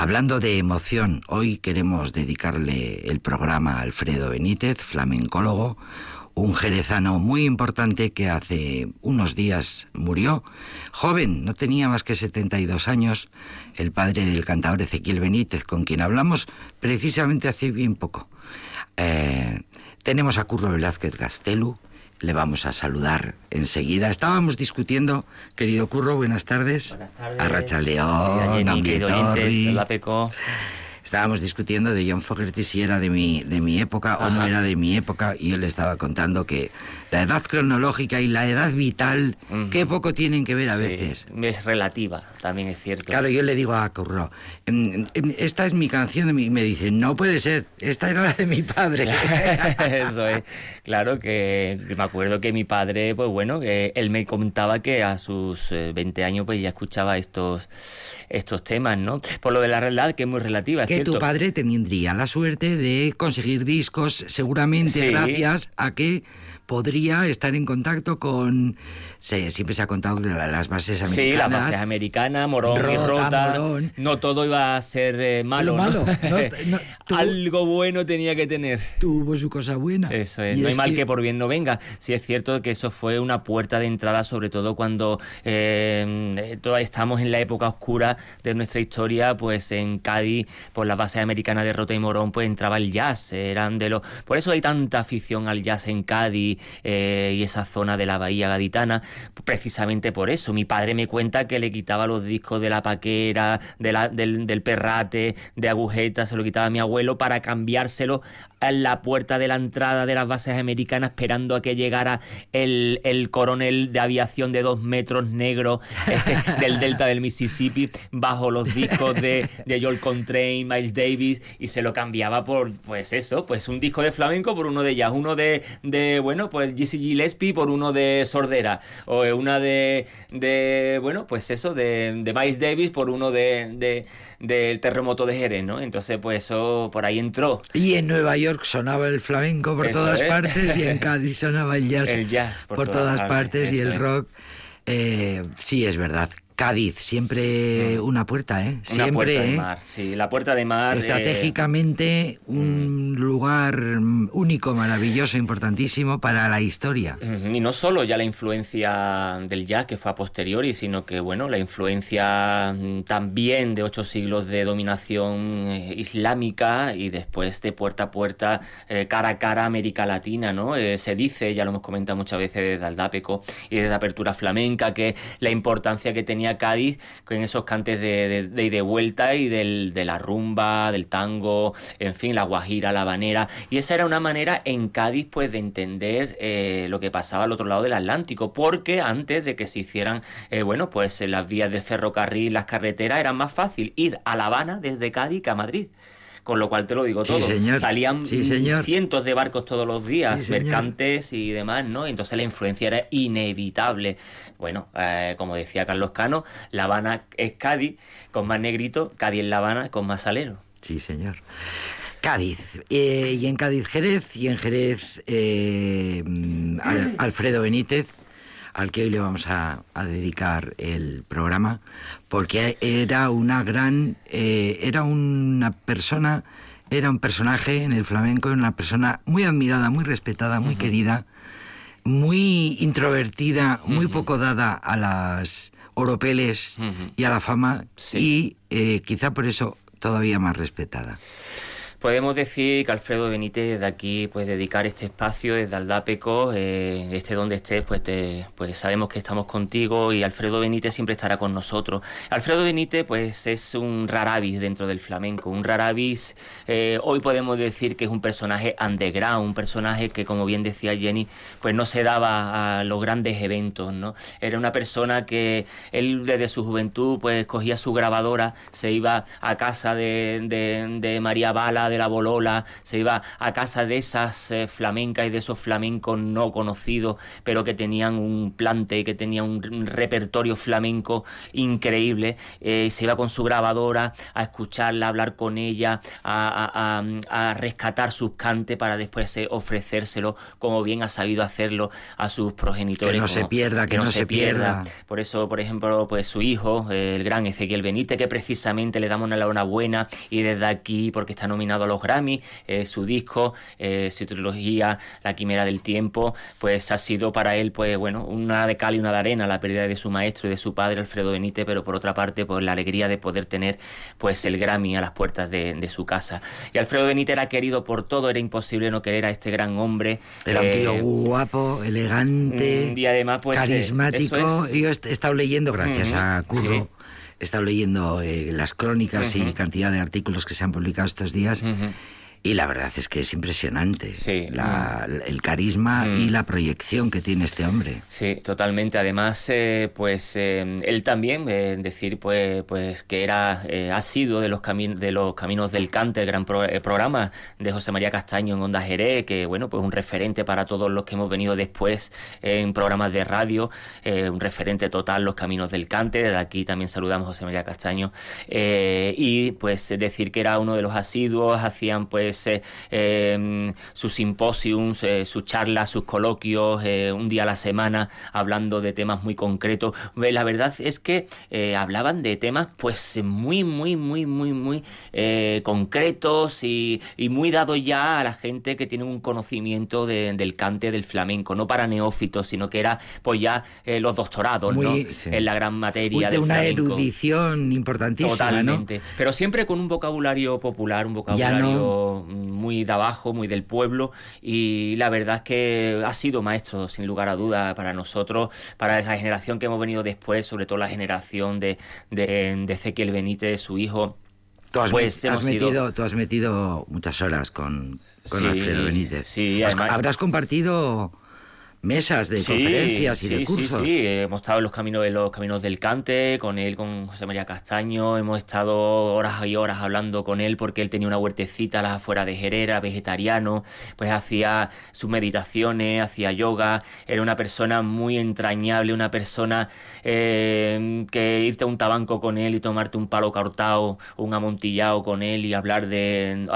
Hablando de emoción, hoy queremos dedicarle el programa a Alfredo Benítez, flamencólogo, un jerezano muy importante que hace unos días murió. Joven, no tenía más que 72 años, el padre del cantador Ezequiel Benítez, con quien hablamos precisamente hace bien poco. Eh, tenemos a Curro Velázquez Gastelu, le vamos a saludar enseguida. Estábamos discutiendo, querido Curro, buenas tardes. Buenas tardes. Arracha León, la Peco. Estábamos discutiendo de John Fogerty si era de mi, de mi época o no era de mi época y él estaba contando que la edad cronológica y la edad vital, qué poco tienen que ver a veces. Es relativa, también es cierto. Claro, yo le digo a Curro, em, em, esta es mi canción y me dice, no puede ser, esta era la de mi padre. Eso es. Claro que me acuerdo que mi padre, pues bueno, que él me contaba que a sus 20 eh, años pues ya escuchaba estos estos temas, ¿no? Por lo de la realidad, que es muy relativa. Que tu padre tendría la suerte de conseguir discos, seguramente gracias a que podría estar en contacto con... siempre se ha contado las bases americanas. Sí, las bases americanas, Morón y Rota. No todo iba a ser eh, malo. malo. Algo bueno tenía que tener. Tuvo su cosa buena. Eso es. no hay mal que... por bien no venga. Sí es cierto que eso fue una puerta de entrada, sobre todo cuando eh, estamos en la época oscura de nuestra historia, pues en Cádiz, por las bases americanas de Rota y Morón, pues entraba el jazz. Eran de los... Por eso hay tanta afición al jazz en Cádiz eh, y esa zona de la bahía gaditana, precisamente por eso. Mi padre me cuenta que le quitaba los discos de la paquera, del, perrate, de agujeta, se lo quitaba a mi abuelo para cambiárselo en la puerta de la entrada de las bases americanas esperando a que llegara el, coronel de aviación de dos metros negro eh, del delta del Mississippi bajo los discos de, de Joel Contrain, Miles Davis y se lo cambiaba por pues eso, pues un disco de flamenco por uno de jazz, uno de, de bueno, pues Jesse Gillespie por uno de Sordera, o una de, de bueno, pues eso, de, de Miles Davis por uno de, del terremoto de Jerez, ¿no? Entonces, pues eso por ahí entró. Y en Nueva York sonaba el flamenco por todas partes y en Cádiz sonaba el jazz, el jazz por, todas, partes, y el rock. Eh, sí, es verdad. Cádiz, siempre mm. una puerta, ¿eh? Siempre, una puerta de ¿eh? mar, sí, la puerta de mar. Estratégicamente, un mm. lugar único, maravilloso, importantísimo para la historia. Y no solo ya la influencia del jazz, que fue a posteriori, sino que, bueno, la influencia mm, también de ocho siglos de dominación eh, islámica y después de puerta a puerta, eh, cara a cara, América Latina, ¿no? se dice, ya lo hemos comentado muchas veces desde Aldápeco y desde Apertura Flamenca, que la importancia que tenía Cádiz con esos cantes de, de, de vuelta y del, de la rumba, del tango, en fin, la guajira, la habanera. Y esa era una manera en Cádiz pues de entender eh, lo que pasaba al otro lado del Atlántico, porque antes de que se hicieran, eh, bueno, pues las vías de ferrocarril, las carreteras, era más fácil ir a La Habana desde Cádiz que a Madrid con lo cual te lo digo todo. Salían cientos de barcos todos los días, mercantes y demás, ¿no? Entonces la influencia era inevitable. Bueno, eh, como decía Carlos Cano, La Habana es Cádiz con más negrito, Cádiz es La Habana con más salero. Sí, señor. Cádiz, eh, y en Cádiz Jerez, y en Jerez eh, Alfredo Benítez, al que hoy le vamos a, dedicar el programa, porque era una gran, eh, era una persona, era un personaje en el flamenco, una persona muy admirada, muy respetada, muy querida, muy introvertida, muy poco dada a las oropeles y a la fama, y eh, quizá por eso todavía más respetada. Podemos decir que Alfredo Benítez de aquí pues dedicar este espacio desde Aldapeco, eh, este donde estés, pues, pues sabemos que estamos contigo y Alfredo Benítez siempre estará con nosotros. Alfredo Benítez pues es un raravis dentro del flamenco, un raravis, eh, hoy podemos decir que es un personaje underground, un personaje que como bien decía Jenny, pues no se daba a los grandes eventos, ¿no? Era una persona que él desde su juventud pues cogía su grabadora, se iba a casa de, de María Bala, de la bolola, se iba a casa de esas eh, flamencas y de esos flamencos no conocidos, pero que tenían un plante, que tenían un repertorio flamenco increíble, eh, se iba con su grabadora a escucharla, a hablar con ella, a, rescatar sus cantes para después eh, ofrecérselo como bien ha sabido hacerlo a sus progenitores. Que no se pierda, que, no, se pierda. Por eso, por ejemplo, pues su hijo, el gran Ezequiel Benítez, que precisamente le damos una enhorabuena y desde aquí, porque está nominado a los Grammy, eh, su disco, eh, su trilogía, La Quimera del Tiempo, pues ha sido para él, pues bueno, una de cal y una de arena, la pérdida de su maestro y de su padre, Alfredo Benítez, pero por otra parte, pues la alegría de poder tener pues el Grammy a las puertas de, su casa. Y Alfredo Benítez era querido por todo, era imposible no querer a este gran hombre. Era un tío eh, guapo, elegante, y además, pues, carismático. Yo he estado leyendo, gracias a Curro, he estado leyendo eh, las crónicas y cantidad de artículos que se han publicado estos días. Y la verdad es que es impresionante el carisma y mm. la proyección que tiene este hombre. Sí, totalmente. Además, eh, pues eh, él también, eh, decir pues, pues que era ha sido de los, de los caminos del cante, el gran programa de José María Castaño en Onda Jerez, que bueno, pues un referente para todos los que hemos venido después en programas de radio, un referente total los caminos del cante. Desde aquí también saludamos a José María Castaño. y pues decir que era uno de los asiduos, hacían pues pues, eh, em, sus simposiums, eh, sus charlas, sus coloquios, eh, un día a la semana, hablando de temas muy concretos. La verdad es que hablaban de temas pues muy, muy, muy, muy, muy concretos y, muy dados ya a la gente que tiene un conocimiento del cante del flamenco, no para neófitos, sino que era pues ya los doctorados, ¿no? En la gran materia de una erudición importantísima, Totalmente. Pero siempre con un vocabulario popular, un vocabulario muy de abajo, muy del pueblo y la verdad es que ha sido maestro sin lugar a duda para nosotros, para esa generación que hemos venido después, sobre todo la generación de, de, Ezequiel Benítez, su hijo. Tú has, pues metido, tú has metido muchas horas con, Alfredo Benítez. Sí, Habrás compartido mesas de conferencias y de cursos. Sí, sí, hemos estado en los caminos, de los caminos del Cante, con él, con José María Castaño, hemos estado horas y horas hablando con él porque él tenía una huertecita a las afueras de Herrera, vegetariano, pues hacía sus meditaciones, hacía yoga, era una persona muy entrañable, una persona eh, que irte a un tabanco con él y tomarte un palo cortado un amontillado con él y hablar de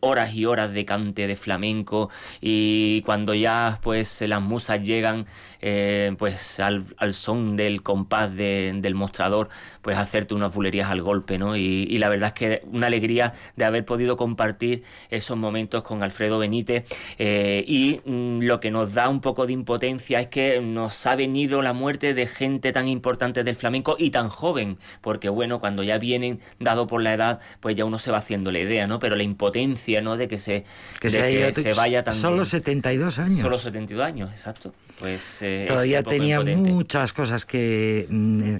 horas y horas de cante, de flamenco. Y cuando ya pues las músicas llegan eh, pues al, son del compás del mostrador, pues hacerte unas bulerías al golpe, ¿no? Y, la verdad es que una alegría de haber podido compartir esos momentos con Alfredo Benítez eh, y mm, lo que nos da un poco de impotencia es que nos ha venido la muerte de gente tan importante del flamenco y tan joven, porque bueno, cuando ya vienen dado por la edad, pues ya uno se va haciendo la idea, ¿no? Pero la impotencia, ¿no? De que se, que se, vaya tan... Solo 72 años. Solo 72 años, exacto. Pues eh, todavía tenía muchas cosas que mm,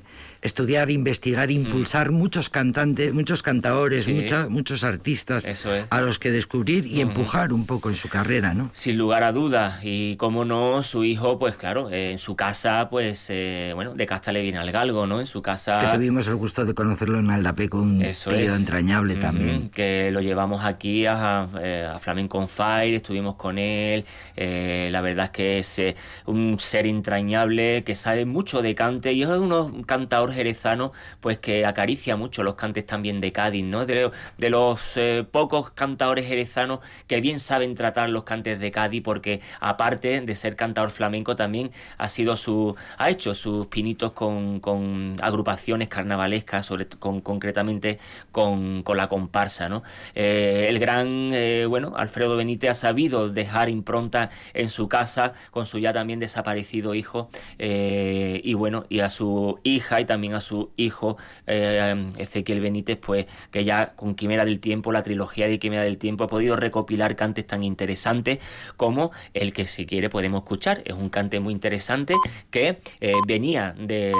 estudiar, investigar, impulsar muchos cantantes, muchos cantadores, muchos artistas a los que descubrir y empujar un poco en su carrera, ¿no? Sin lugar a dudas. Y cómo no, su hijo, pues claro, en su casa, pues, eh, bueno, de casta le viene al galgo, ¿no? En su casa... Que tuvimos el gusto de conocerlo en Aldapeco, un tío entrañable también. Que lo llevamos aquí a, eh, a, Flamenco Fire, estuvimos con él. Eh, la verdad es que es un ser entrañable que sabe mucho de cante y es un cantador jerezano, pues que acaricia mucho los cantes también de Cádiz, ¿no? De, los eh, pocos cantadores jerezanos que bien saben tratar los cantes de Cádiz, porque aparte de ser cantador flamenco, también ha sido su, ha hecho sus pinitos con, con agrupaciones carnavalescas, sobre, con, concretamente con, con la comparsa, ¿no? Eh, el gran, eh, bueno, Alfredo Benítez ha sabido dejar impronta en su casa con su ya también desaparecido hijo y bueno, y a su hija y también a su hijo eh, Ezequiel Benítez, pues que ya con Quimera del Tiempo, la trilogía de Quimera del Tiempo, ha podido recopilar cantes tan interesantes como el que si quiere podemos escuchar. Es un cante muy interesante que eh, venía de,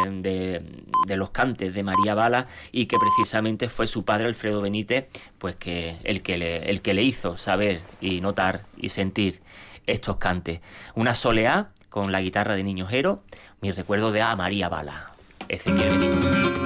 de, los cantes de María Bala y que precisamente fue su padre Alfredo Benítez, pues que el que le, el que le hizo saber y notar y sentir estos cantes. Una soleá con la guitarra de Niño Jero, mi recuerdo de a María Bala. Ezequiel Benítez.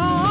Y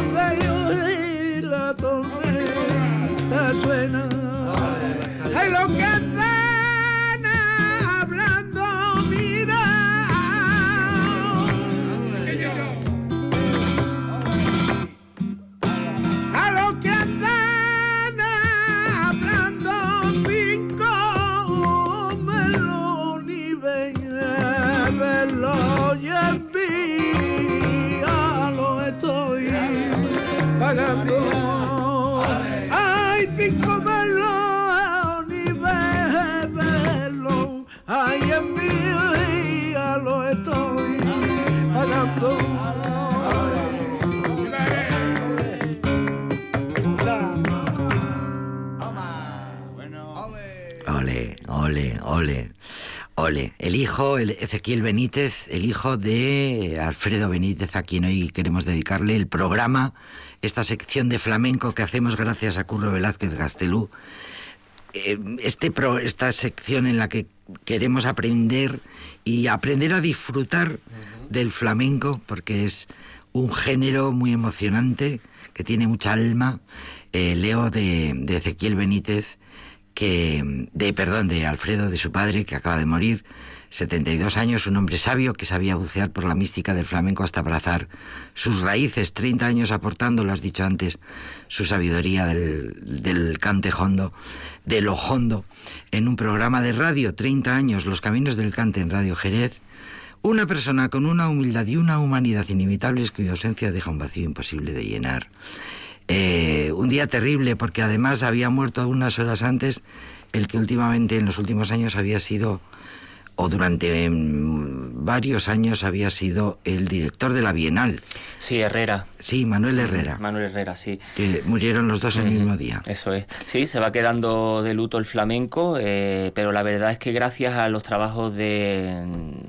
Donde la tormenta suena. Ole, ole. El hijo, el Ezequiel Benítez, el hijo de Alfredo Benítez, a quien hoy queremos dedicarle el programa, esta sección de flamenco que hacemos gracias a Curro Velázquez Gastelú. Eh, Este pro- esta sección en la que queremos aprender y aprender a disfrutar del flamenco, porque es un género muy emocionante, que tiene mucha alma. Eh, leo de, de Ezequiel Benítez de perdón de Alfredo de su padre que acaba de morir 72 años un hombre sabio que sabía bucear por la mística del flamenco hasta abrazar sus raíces 30 años aportando lo has dicho antes su sabiduría del, del cante hondo del ojondo en un programa de radio 30 años los caminos del cante en Radio Jerez. Una persona con una humildad y una humanidad inimitables cuya ausencia deja un vacío imposible de llenar eh, un día terrible porque además había muerto unas horas antes el que últimamente en los últimos años había sido o durante mm, varios años había sido el director de la Bienal. Sí, Herrera. Sí, Manuel Herrera. Manuel Herrera, sí. Que murieron los dos el mismo día. Eso es. Sí, se va quedando de luto el flamenco, eh, pero la verdad es que gracias a los trabajos de,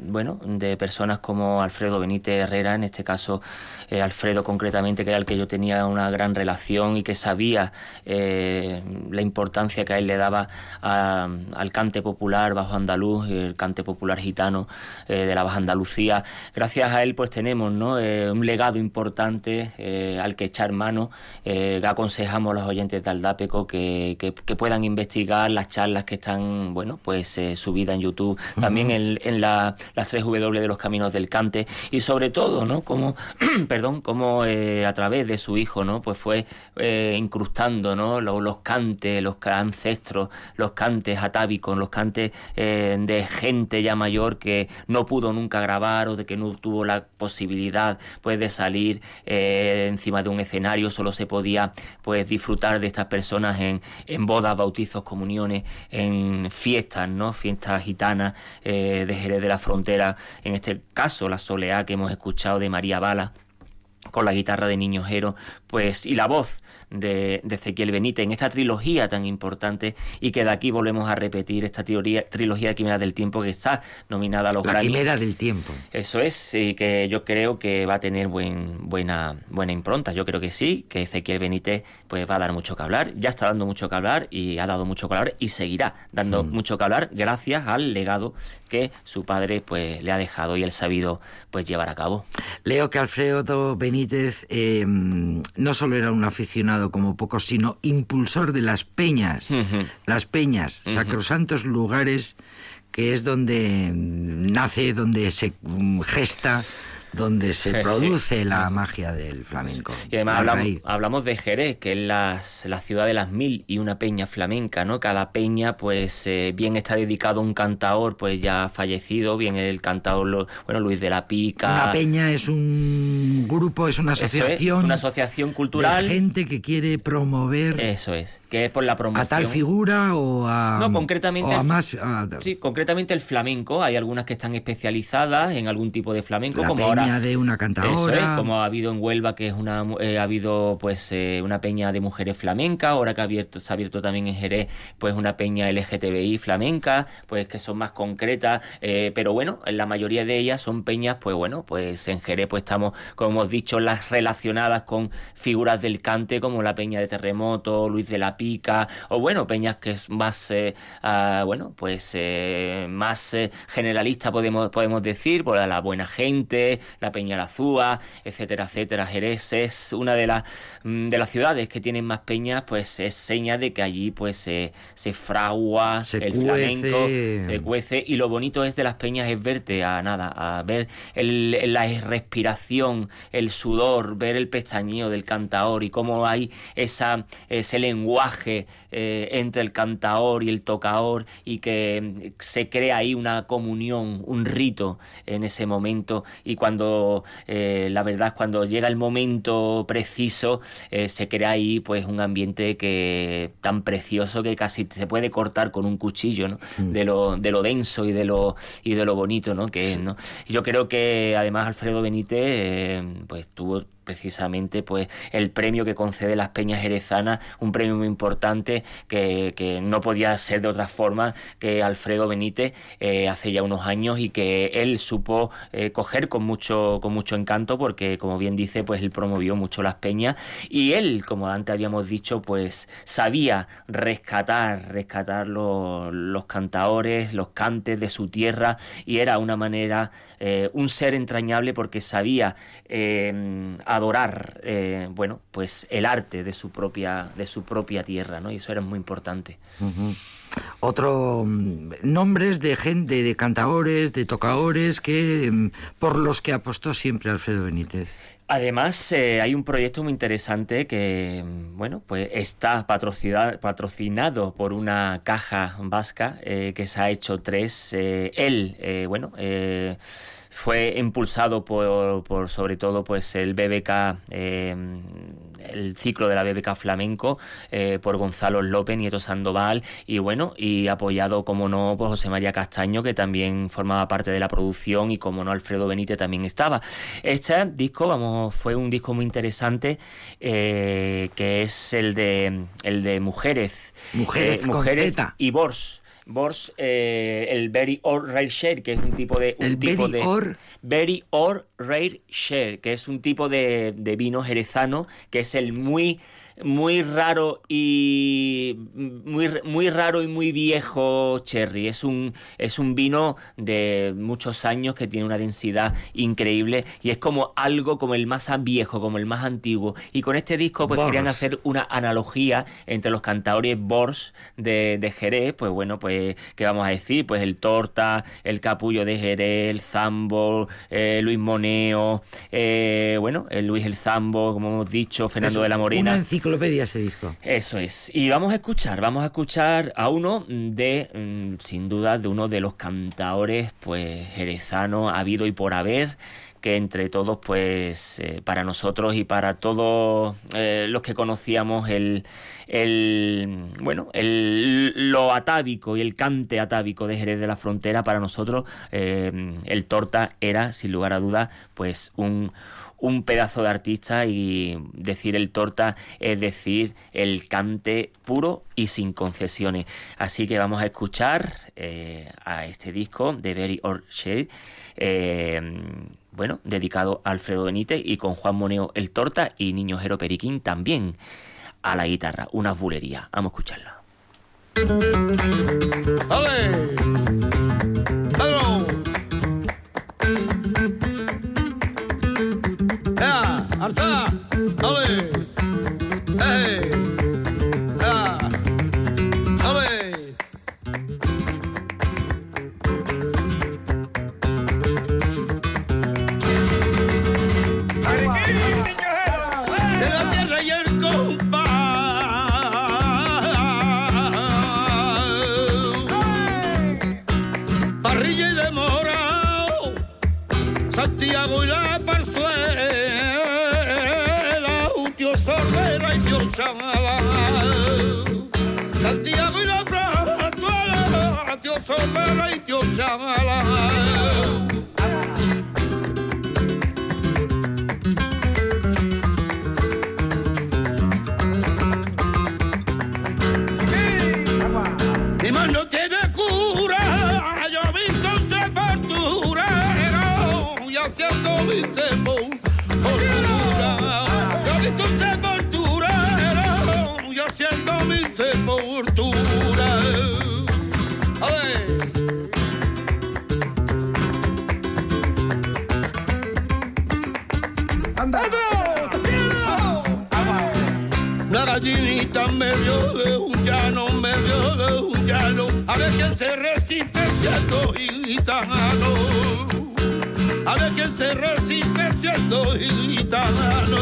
bueno, de personas como Alfredo Benítez Herrera, en este caso eh, Alfredo concretamente, que era el que yo tenía una gran relación y que sabía eh, la importancia que a él le daba al cante popular bajo andaluz, el cante popular gitano eh, de la Baja Andalucía. Gracias a él pues tenemos ¿no? un legado importante al que echar mano. aconsejamos a los oyentes de Aldapeco que, que, puedan investigar las charlas que están, bueno, pues subidas en YouTube, también en, en la, las 3 W de los caminos del cante y sobre todo, ¿no? Como, perdón, como eh, a través de su hijo, ¿no? Pues fue eh, incrustando, ¿no? Los, cantes, los ancestros, los cantes atávicos, los cantes eh, de gente ya mayor que no pudo nunca grabar o de que no tuvo la posibilidad, pues, de salir encima de un escenario, solo se podía, pues, disfrutar de estas personas en, en bodas, bautizos, comuniones, en fiestas, ¿no? Fiestas gitanas de Jerez de la Frontera, en este caso la soleá que hemos escuchado de María Bala con la guitarra de Niño Jero, pues y la voz de, Ezequiel Benítez en esta trilogía tan importante y que de aquí volvemos a repetir esta trilogía, trilogía de Quimera del Tiempo que está nominada a los La Quimera del Tiempo. Eso es, y que yo creo que va a tener buen, buena, buena impronta. Yo creo que sí, que Ezequiel Benítez pues va a dar mucho que hablar, ya está dando mucho que hablar y ha dado mucho que hablar y seguirá dando hmm. mucho que hablar gracias al legado que su padre pues le ha dejado y él sabido pues llevar a cabo. Leo que Alfredo Benítez eh, no solo era un aficionado como pocos, sino impulsor de las peñas. Las peñas, sacrosantos lugares que es donde nace, donde se gesta donde se produce la magia del flamenco. Y además hablamos, de Jerez, que es la, ciudad de las mil y una peña flamenca, ¿no? Cada peña, pues, eh, bien está dedicado a un cantador, pues ya fallecido, bien el cantador, bueno, Luis de la Pica. Una peña es un grupo, es una asociación. una asociación cultural. De gente que quiere promover. Eso es, que es por la promoción. A tal figura o a. No, concretamente. a más. sí, concretamente el flamenco. Hay algunas que están especializadas en algún tipo de flamenco, como ahora de una cantadora. como ha habido en Huelva, que es una, eh, ha habido pues eh, una peña de mujeres flamencas, ahora que ha abierto, se ha abierto también en Jerez, pues una peña LGTBI flamenca, pues que son más concretas, eh, pero bueno, en la mayoría de ellas son peñas, pues bueno, pues en Jerez pues estamos, como hemos dicho, las relacionadas con figuras del cante, como la peña de Terremoto, Luis de la Pica, o bueno, peñas que es más, ah, bueno, pues más generalista podemos, podemos decir, por la buena gente, la Peña Lazúa, etcétera, etcétera. Jerez es una de las mm, de las ciudades que tienen más peñas, pues es seña de que allí pues se, se fragua el flamenco, se cuece y lo bonito es de las peñas es verte a nada, a ver el, la respiración, el sudor, ver el pestañeo del cantaor y cómo hay esa ese lenguaje eh, entre el cantaor y el tocador y que se crea ahí una comunión, un rito en ese momento y cuando eh, la verdad cuando llega el momento preciso eh, se crea ahí pues un ambiente que tan precioso que casi se puede cortar con un cuchillo ¿no? Mm. de, lo, de lo denso y de lo y de lo bonito ¿no? que es ¿no? yo creo que además Alfredo Benítez eh, pues tuvo precisamente pues el premio que concede las Peñas Jerezanas, un premio muy importante que, que no podía ser de otra forma que Alfredo Benítez eh, hace ya unos años y que él supo eh, coger con mucho, con mucho encanto porque como bien dice pues él promovió mucho las peñas y él como antes habíamos dicho pues sabía rescatar, rescatar los, los cantadores, los cantes de su tierra y era una manera, eh, un ser entrañable porque sabía adorar, eh, bueno, pues el arte de su propia, de su propia tierra, ¿no? Y eso era muy importante. Otro mm, nombres de gente, de cantadores, de tocadores que mm, por los que apostó siempre Alfredo Benítez. Además, eh, hay un proyecto muy interesante que, mm, bueno, pues está patrocinado, por una caja vasca eh, que se ha hecho tres. él, bueno, fue impulsado por, por sobre todo pues el BBK eh, el ciclo de la BBK Flamenco eh, por Gonzalo López, Nieto Sandoval, y bueno, y apoyado, como no, por José María Castaño, que también formaba parte de la producción, y como no, Alfredo Benítez también estaba. Este disco, vamos, fue un disco muy interesante, eh, que es el de, el de Mujeres. Mujeres, eh, mujeres y Bors. Bors, eh, el Very Or Rare Share, que es un tipo de... Un el tipo very de, or... Very Or Rare Share, que es un tipo de, de vino jerezano, que es el muy muy raro y muy, muy raro y muy viejo cherry. Es un, es un vino de muchos años que tiene una densidad increíble y es como algo como el más viejo, como el más antiguo. Y con este disco pues Bors. querían hacer una analogía entre los cantadores Bors de, de Jerez, pues bueno, pues ¿qué vamos a decir? Pues el Torta, el Capullo de Jerez, el Zambo, eh, Luis Moneo, eh, bueno, el Luis el Zambo, como hemos dicho, Fernando Es de la Morena. Una enciclopedia ese disco. Eso es. Y vamos a escuchar, vamos a escuchar a uno de, mm, sin duda, de uno de los cantaores, pues, jerezanos, habido y por haber, que entre todos, pues, eh, para nosotros y para todos eh, los que conocíamos el, el, bueno, el, lo atávico y el cante atávico de Jerez de la Frontera, para nosotros, eh, el Torta era, sin lugar a dudas, pues, un un pedazo de artista y decir el torta es decir el cante puro y sin concesiones. Así que vamos a escuchar eh, a este disco de Very Or eh, bueno, dedicado a Alfredo Benítez y con Juan Moneo el torta y Niño Jero Periquín también a la guitarra, una bulería. Vamos a escucharla. La gallinita en medio de un llano, en medio de un llano. A ver quién se resiste siendo gitano. A ver quién se resiste siendo gitano.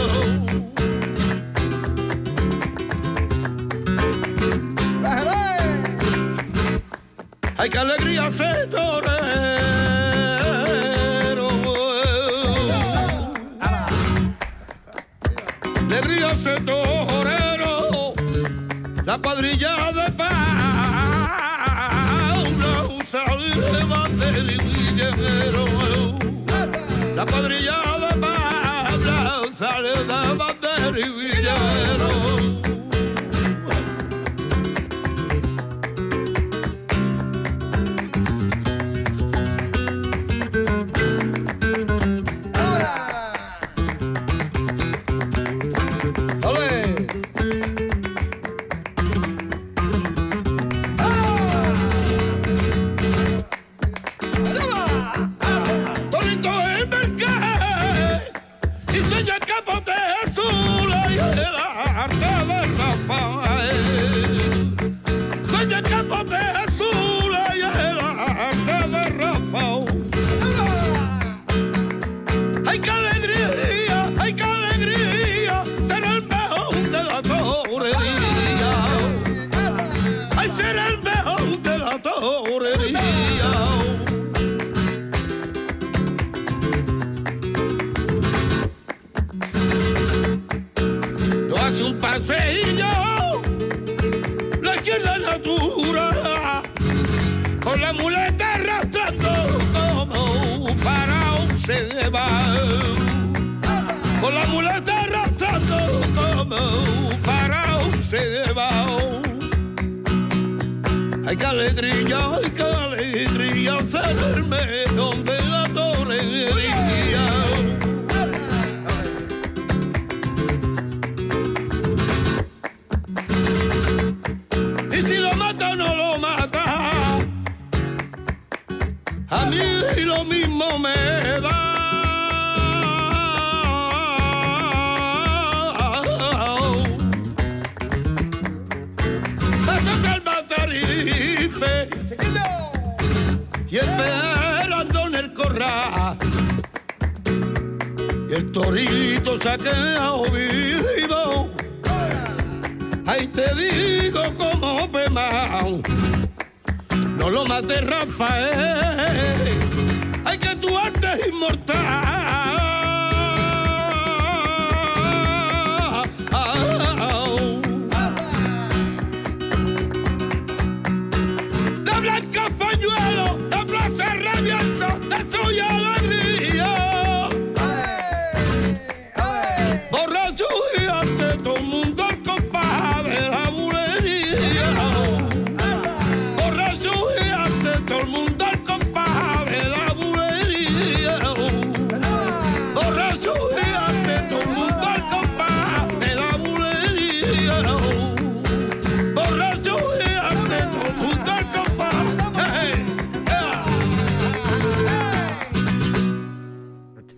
¡Ay, qué alegría ese torero! Guillerero. La cuadrilla de Paula, sale de bater y guillerero. Mí lo mismo me da. Hasta el matarife y esperando en el corral. Y el torito se ha quedado vivo. Ahí te digo como pemao. No lo mates, Rafael. Tu arte inmortal.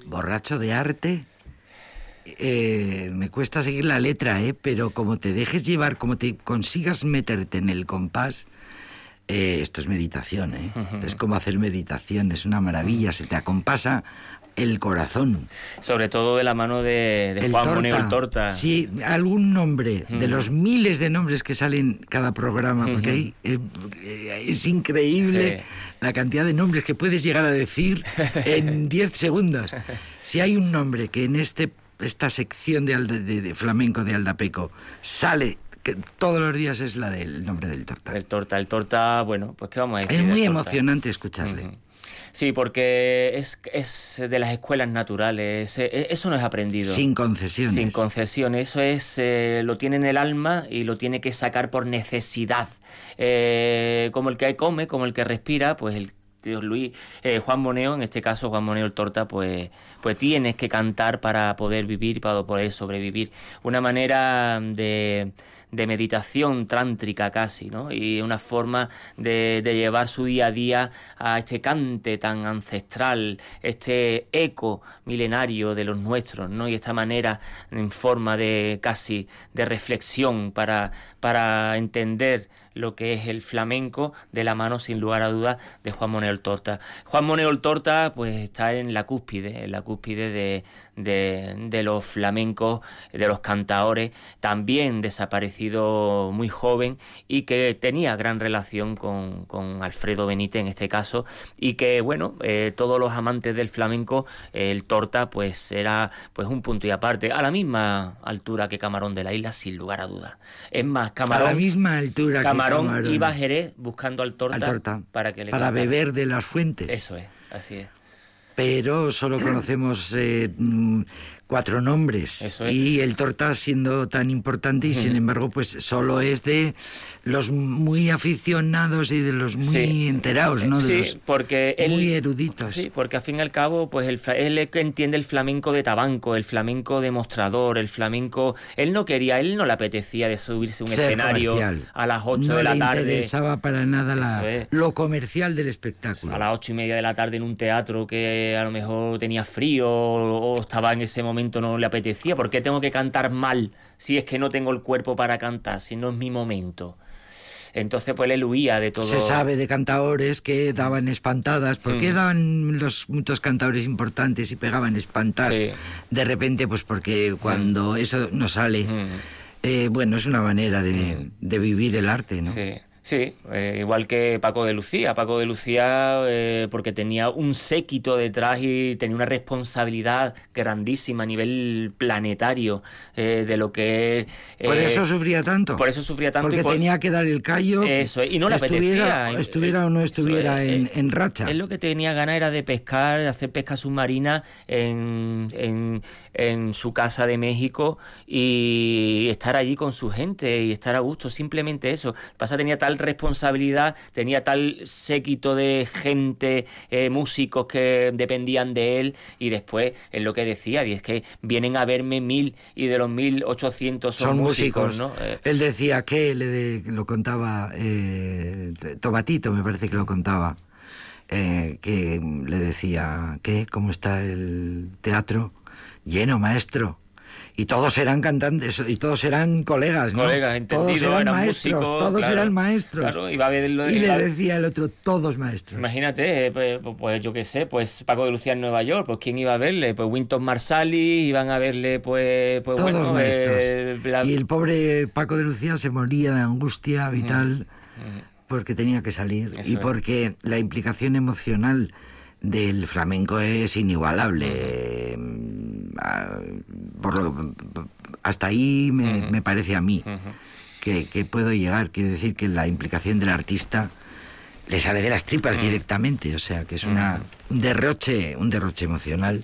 Borracho de arte. eh, me cuesta seguir la letra, ¿eh? pero como te dejes llevar, como te consigas meterte en el compás, eh, esto es meditación, ¿eh? es como hacer meditación, es una maravilla, se te acompasa el corazón. Sobre todo de la mano de, de Juan Moneo el Torta. Sí, algún nombre de los miles de nombres que salen cada programa, porque hay, eh, eh, es increíble Sí. la cantidad de nombres que puedes llegar a decir en 10 segundos. Si hay un nombre que en este esta sección de, Alda- de- de flamenco de Aldapeco sale que todos los días es la del nombre del torta. El Torta, el Torta, bueno, pues qué vamos a decir. Es muy Torta? emocionante escucharle. Sí, porque es, es de las escuelas naturales, eh, eso no es aprendido. Sin concesiones. Sin concesiones, eso es, eh, lo tiene en el alma y lo tiene que sacar por necesidad. Eh, como el que come, como el que respira, pues el Dios Luis, eh, Juan Moneo, en este caso Juan Moneo el Torta, pues, pues tienes que cantar para poder vivir, para poder sobrevivir. Una manera de, de meditación trántrica casi, ¿no? Y una forma de, de llevar su día a día a este cante tan ancestral, este eco milenario de los nuestros, ¿no? Y esta manera en forma de casi de reflexión para, para entender lo que es el flamenco de la mano sin lugar a dudas de Juan Moneo el Torta. Juan Moneo el Torta pues está en la cúspide, en la cúspide de, de, los flamencos, de los cantaores, también desaparecido muy joven y que tenía gran relación con, con Alfredo Benítez en este caso y que bueno, eh, todos los amantes del flamenco, el Torta pues era pues un punto y aparte, a la misma altura que Camarón de la Isla sin lugar a dudas. Es más, Camarón... a la misma altura que Camarón, Camarón. iba a Jerez buscando al torta, Al torta, para que le para cantara. beber de las fuentes. Eso es, así es. pero solo conocemos eh, mm, cuatro nombres Eso es. y el torta siendo tan importante y sin embargo pues solo es de los muy aficionados y de los muy Sí. enterados, ¿no? De Sí, los porque él, muy eruditos. Sí, porque al fin y al cabo, pues el, él entiende el flamenco de tabanco, el flamenco demostrador, el flamenco. Él no quería, él no le apetecía de subirse a un Ser escenario comercial. a las 8 no de la le tarde. interesaba para nada la- es. lo comercial del espectáculo. a las ocho y media de la tarde en un teatro que a lo mejor tenía frío o, o estaba en ese momento no le apetecía. ¿Por qué tengo que cantar mal si es que no tengo el cuerpo para cantar, si no es mi momento? Entonces pues él huía de todo. Se sabe de cantaores que daban espantadas. ¿Por qué daban los muchos cantadores importantes y pegaban espantadas? Sí. De repente, pues porque cuando eso no sale, Mm. eh, bueno, es una manera de, de vivir el arte, ¿no? Sí. Sí, eh, igual que Paco de Lucía. Paco de Lucía, eh, porque tenía un séquito detrás y tenía una responsabilidad grandísima a nivel planetario eh, de lo que por eso sufría tanto. Por eso sufría tanto. Porque tenía que dar el callo. Eso, y no le estuviera, apetecía. Estuviera o no estuviera en, racha. Él lo que tenía ganas era de pescar, de hacer pesca submarina en, en, en su casa de México y estar allí con su gente y estar a gusto. Simplemente eso. Pasa tenía tal responsabilidad, tenía tal séquito de gente, eh, músicos que dependían de él y después es lo que decía, y es que vienen a verme mil y de los mil ochocientos son, músicos, ¿no? Eh, él decía que le lo contaba eh, Tomatito, me parece que lo contaba. Eh, que le decía, ¿qué? ¿Cómo está el teatro? Lleno, maestro y todos eran cantantes y todos eran colegas, ¿no? Colegas, entendido, todos eran, maestros, todos eran maestros. Claro, iba a ver y le decía el otro, todos maestros. Imagínate, eh, pues, pues, yo qué sé, pues Paco de Lucía en Nueva York, pues quién iba a verle, pues Winton Marsalis, iban a verle, pues, pues todos bueno, maestros. Eh, y el pobre Paco de Lucía se moría de angustia vital porque tenía que salir y porque la implicación emocional del flamenco es inigualable. Por hasta ahí me, parece a mí que, que, puedo llegar. Quiere decir que la implicación del artista le sale de las tripas directamente, o sea que es una, un derroche, un derroche emocional.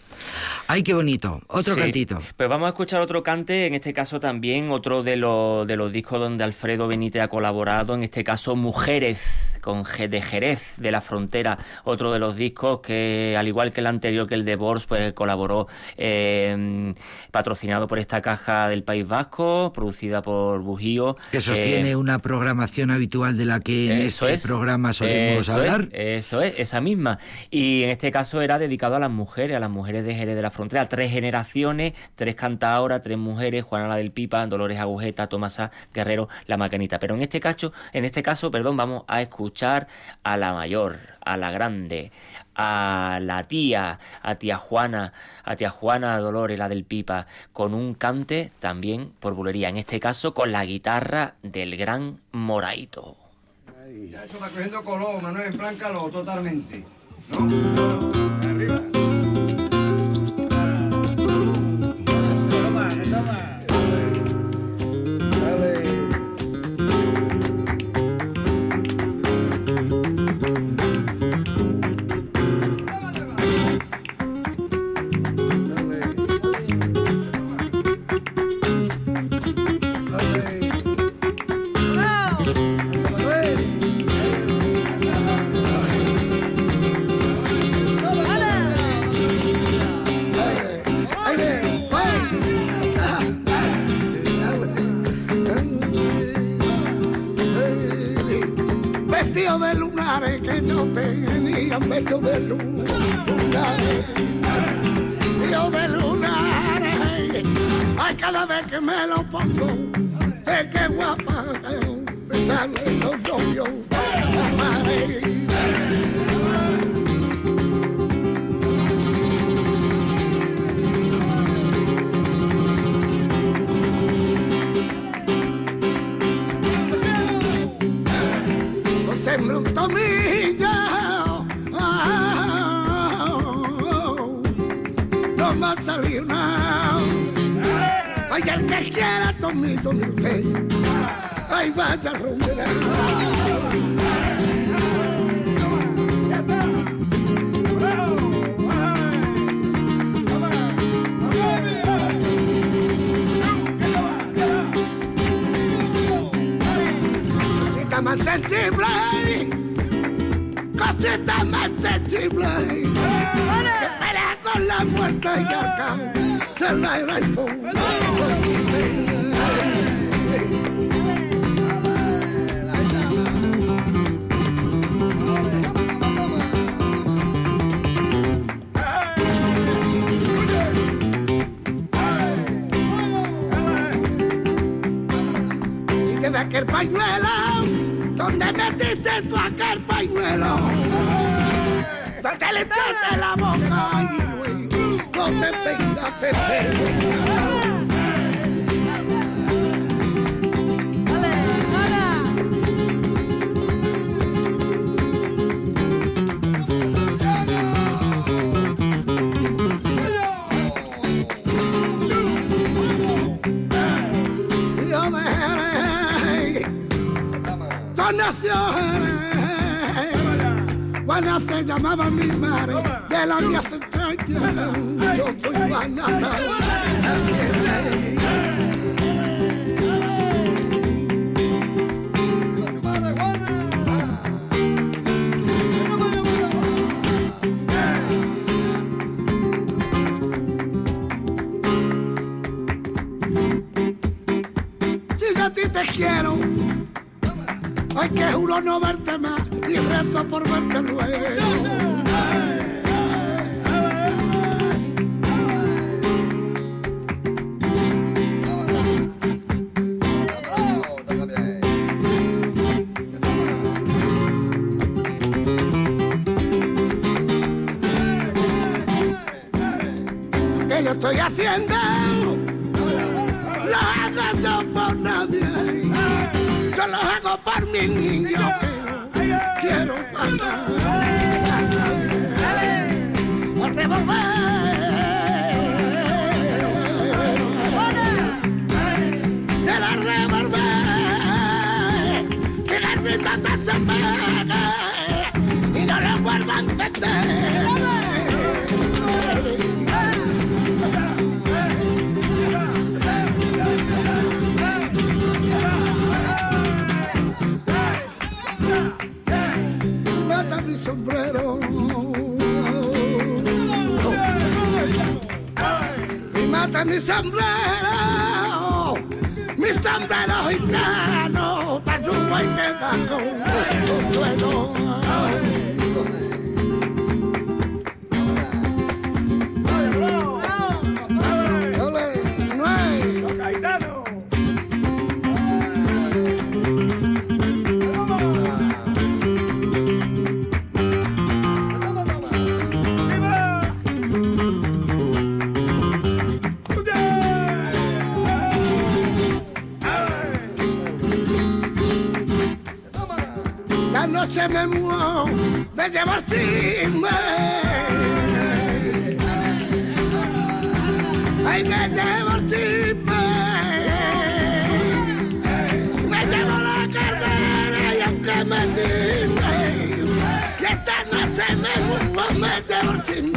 ¡Ay, qué bonito! Otro cantito. Pues vamos a escuchar otro cante, en este caso también otro de los, de los discos donde Alfredo Benítez ha colaborado, en este caso Mujeres, con G de Jerez de la Frontera, otro de los discos que, al igual que el anterior, que el de Bors, pues colaboró eh, patrocinado por esta caja del País Vasco, producida por Bujío. Que sostiene eh, una programación habitual de la que en este programa solemos hablar. eso es, esa misma. Y en este caso era dedicado a las mujeres, a las mujeres de Jerez de la Frontera, tres generaciones, tres cantadoras, tres mujeres, Juana la del Pipa, Dolores Agujeta, Tomasa Guerrero, La Macanita. Pero en este caso, en este caso, perdón, vamos a escuchar a la mayor, a la grande, a la tía, a tía Juana, a tía Juana Dolores, la del Pipa, con un cante también por bulería, en este caso con la guitarra del gran Moraito. Ya eso va cogiendo color, Manuel, en plan calor, totalmente. No, arriba. de lunares que yo tenía, un de lunares, yo de lunares, ay cada vez que me lo pongo, es que guapa, besarle los novios, que quiera tomito mi usted. Ay, vaya rumbera. Cosita más sensible, cosita más sensible, que pelea con la muerte y acá se la irá el aquel pañuelo, donde metiste tú aquel pañuelo, donde limpiaste la boca y luego donde peinaste el. Nació Juana se llamaba mi madre, de la mía entrañas. Yo soy Juana. No verte más y rezo por verte luego. Mi sombrero. Y mata mi sombrero, mi sombrero gitano, subo y te da con suelo. La noche me me llevo sin Ay, me llevo sin Me llevo la cartera y aunque me tiene, y esta noche me muevo, me llevo sin Ay,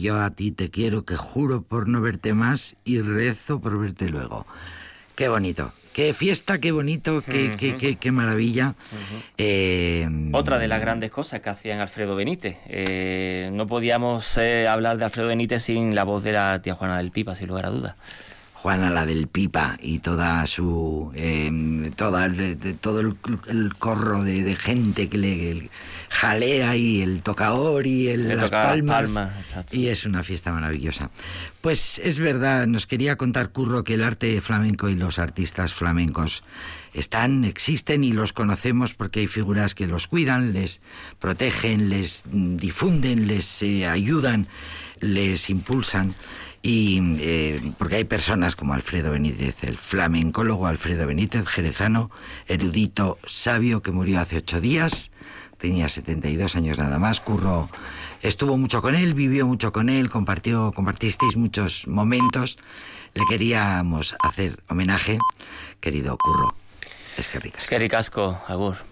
Yo a ti te quiero, que juro por no verte más y rezo por verte luego. Qué bonito. Qué fiesta, qué bonito, qué, qué, qué, qué maravilla. Eh, Otra de las grandes cosas que hacían Alfredo Benítez. Eh, no podíamos eh, hablar de Alfredo Benítez sin la voz de la tía Juana del Pipa, sin lugar a dudas. Juana la del Pipa y toda su eh, toda todo el, el corro de, de gente que le jalea y el tocaor y el las palmas, y es una fiesta maravillosa. Pues es verdad nos quería contar Curro que el arte flamenco y los artistas flamencos están existen y los conocemos porque hay figuras que los cuidan les protegen les difunden les eh, ayudan les impulsan y eh, porque hay personas como Alfredo Benítez, el flamencólogo Alfredo Benítez, jerezano, erudito, sabio, que murió hace ocho días, tenía 72 años nada más, Curro estuvo mucho con él, vivió mucho con él, compartió, compartisteis muchos momentos, le queríamos hacer homenaje, querido Curro. Es que. Es que ricasco, Agur.